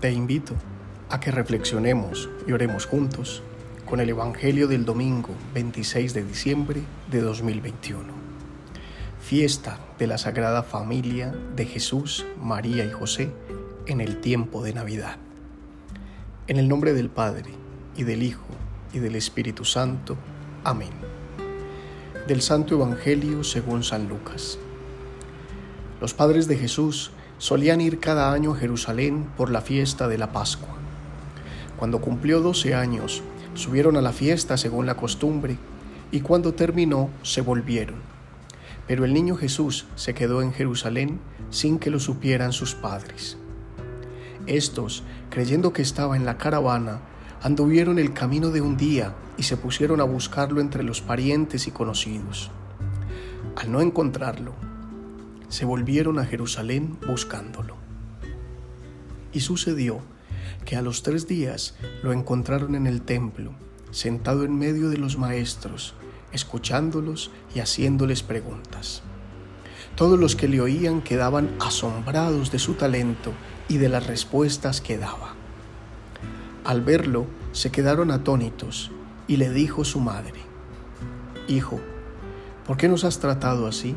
Te invito a que reflexionemos y oremos juntos con el Evangelio del domingo 26 de diciembre de 2021. Fiesta de la Sagrada Familia de Jesús, María y José en el tiempo de Navidad. En el nombre del Padre, y del Hijo, y del Espíritu Santo. Amén. Del Santo Evangelio según San Lucas. Los padres de Jesús solían ir cada año a Jerusalén por la fiesta de la Pascua. Cuando cumplió doce años, subieron a la fiesta según la costumbre, y cuando terminó, se volvieron. Pero el niño Jesús se quedó en Jerusalén sin que lo supieran sus padres. Estos, creyendo que estaba en la caravana, anduvieron el camino de un día y se pusieron a buscarlo entre los parientes y conocidos. Al no encontrarlo, se volvieron a Jerusalén buscándolo. Y sucedió que a los tres días lo encontraron en el templo, sentado en medio de los maestros, escuchándolos y haciéndoles preguntas. Todos los que le oían quedaban asombrados de su talento y de las respuestas que daba. Al verlo, se quedaron atónitos y le dijo su madre, Hijo, ¿por qué nos has tratado así?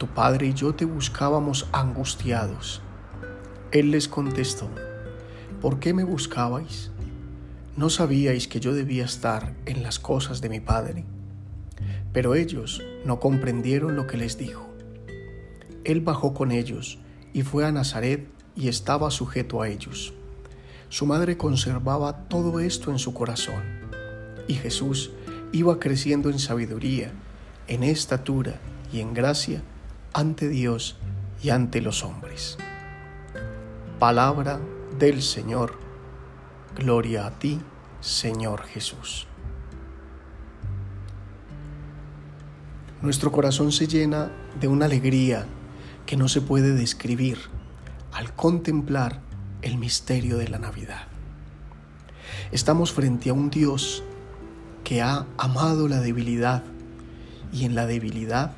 Tu padre y yo te buscábamos angustiados. Él les contestó, ¿por qué me buscabais? ¿No sabíais que yo debía estar en las cosas de mi padre? Pero ellos no comprendieron lo que les dijo. Él bajó con ellos y fue a Nazaret y estaba sujeto a ellos. Su madre conservaba todo esto en su corazón, y Jesús iba creciendo en sabiduría, en estatura y en gracia ante Dios y ante los hombres. Palabra del Señor. Gloria a ti, Señor Jesús. Nuestro corazón se llena de una alegría que no se puede describir al contemplar el misterio de la Navidad. Estamos frente a un Dios que ha amado la debilidad y en la debilidad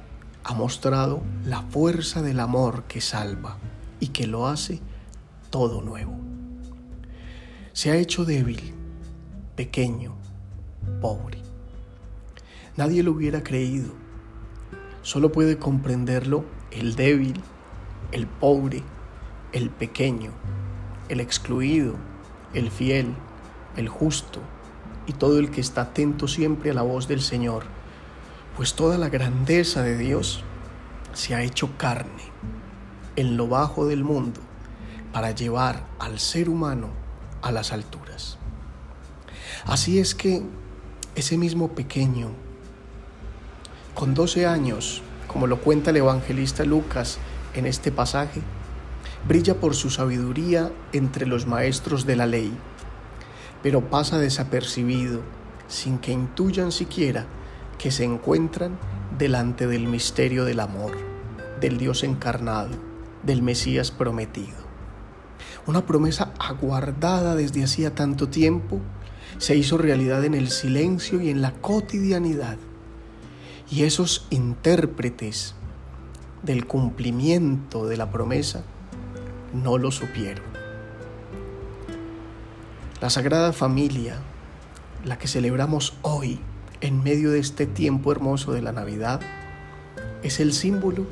ha mostrado la fuerza del amor que salva y que lo hace todo nuevo. Se ha hecho débil, pequeño, pobre. Nadie lo hubiera creído. Solo puede comprenderlo el débil, el pobre, el pequeño, el excluido, el fiel, el justo y todo el que está atento siempre a la voz del Señor pues toda la grandeza de Dios se ha hecho carne en lo bajo del mundo para llevar al ser humano a las alturas. Así es que ese mismo pequeño, con 12 años, como lo cuenta el evangelista Lucas en este pasaje, brilla por su sabiduría entre los maestros de la ley, pero pasa desapercibido sin que intuyan siquiera que se encuentran delante del misterio del amor, del Dios encarnado, del Mesías prometido. Una promesa aguardada desde hacía tanto tiempo se hizo realidad en el silencio y en la cotidianidad. Y esos intérpretes del cumplimiento de la promesa no lo supieron. La Sagrada Familia, la que celebramos hoy, en medio de este tiempo hermoso de la Navidad es el símbolo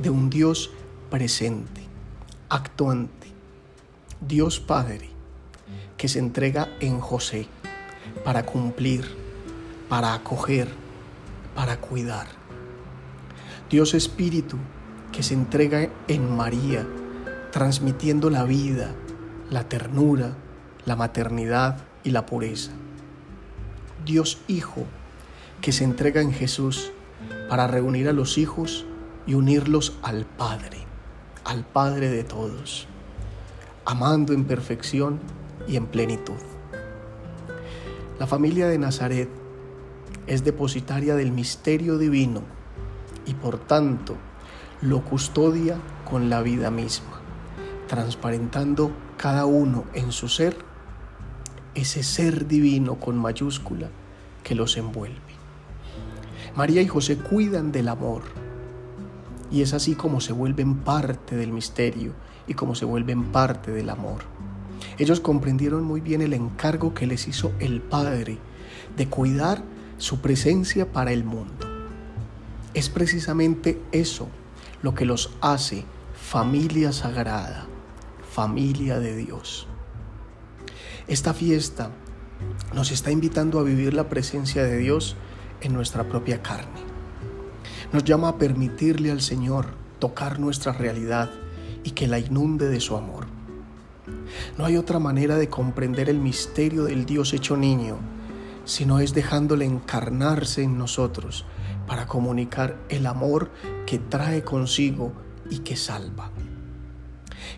de un Dios presente, actuante, Dios Padre, que se entrega en José para cumplir, para acoger, para cuidar. Dios Espíritu que se entrega en María, transmitiendo la vida, la ternura, la maternidad y la pureza. Dios Hijo que se entrega en Jesús para reunir a los hijos y unirlos al Padre, al Padre de todos, amando en perfección y en plenitud. La familia de Nazaret es depositaria del misterio divino y por tanto lo custodia con la vida misma, transparentando cada uno en su ser ese ser divino con mayúscula que los envuelve. María y José cuidan del amor. Y es así como se vuelven parte del misterio y como se vuelven parte del amor. Ellos comprendieron muy bien el encargo que les hizo el Padre de cuidar su presencia para el mundo. Es precisamente eso lo que los hace familia sagrada, familia de Dios. Esta fiesta nos está invitando a vivir la presencia de Dios en nuestra propia carne. Nos llama a permitirle al Señor tocar nuestra realidad y que la inunde de su amor. No hay otra manera de comprender el misterio del Dios hecho niño, sino es dejándole encarnarse en nosotros para comunicar el amor que trae consigo y que salva.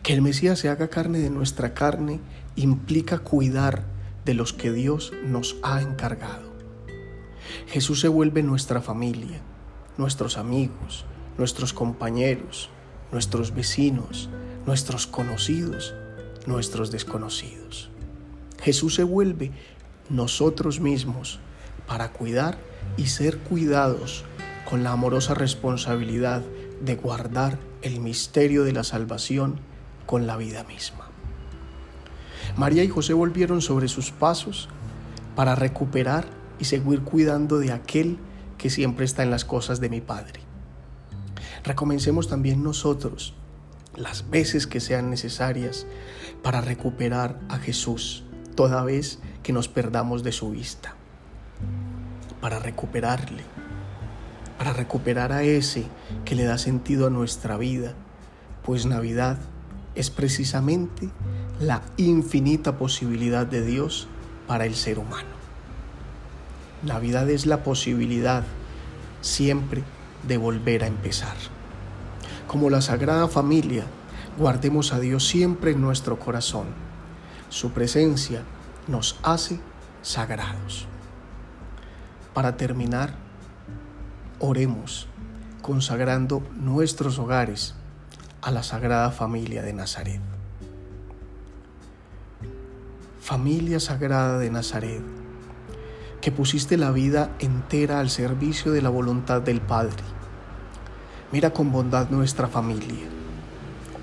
Que el Mesías se haga carne de nuestra carne implica cuidar de los que Dios nos ha encargado. Jesús se vuelve nuestra familia, nuestros amigos, nuestros compañeros, nuestros vecinos, nuestros conocidos, nuestros desconocidos. Jesús se vuelve nosotros mismos para cuidar y ser cuidados con la amorosa responsabilidad de guardar el misterio de la salvación con la vida misma. María y José volvieron sobre sus pasos para recuperar y seguir cuidando de aquel que siempre está en las cosas de mi Padre. Recomencemos también nosotros las veces que sean necesarias para recuperar a Jesús toda vez que nos perdamos de su vista, para recuperarle, para recuperar a ese que le da sentido a nuestra vida, pues Navidad es precisamente la infinita posibilidad de Dios para el ser humano. Navidad es la posibilidad siempre de volver a empezar. Como la Sagrada Familia, guardemos a Dios siempre en nuestro corazón. Su presencia nos hace sagrados. Para terminar, oremos consagrando nuestros hogares a la Sagrada Familia de Nazaret. Familia Sagrada de Nazaret, que pusiste la vida entera al servicio de la voluntad del Padre. Mira con bondad nuestra familia.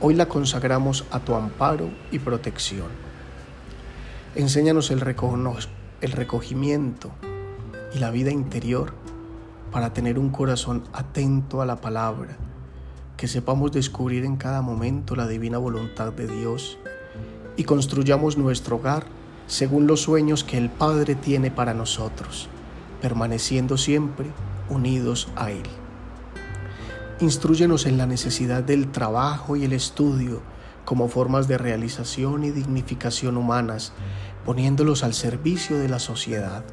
Hoy la consagramos a tu amparo y protección. Enséñanos el, el recogimiento y la vida interior para tener un corazón atento a la palabra, que sepamos descubrir en cada momento la divina voluntad de Dios y construyamos nuestro hogar según los sueños que el Padre tiene para nosotros, permaneciendo siempre unidos a Él. Instruyenos en la necesidad del trabajo y el estudio como formas de realización y dignificación humanas, poniéndolos al servicio de la sociedad.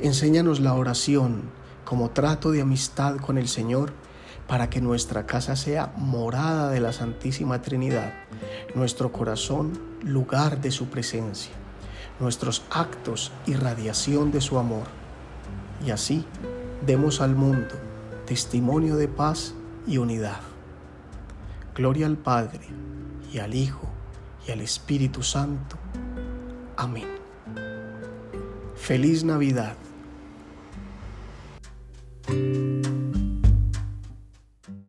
Enséñanos la oración como trato de amistad con el Señor para que nuestra casa sea morada de la Santísima Trinidad, nuestro corazón lugar de su presencia nuestros actos y radiación de su amor. Y así demos al mundo testimonio de paz y unidad. Gloria al Padre y al Hijo y al Espíritu Santo. Amén. Feliz Navidad.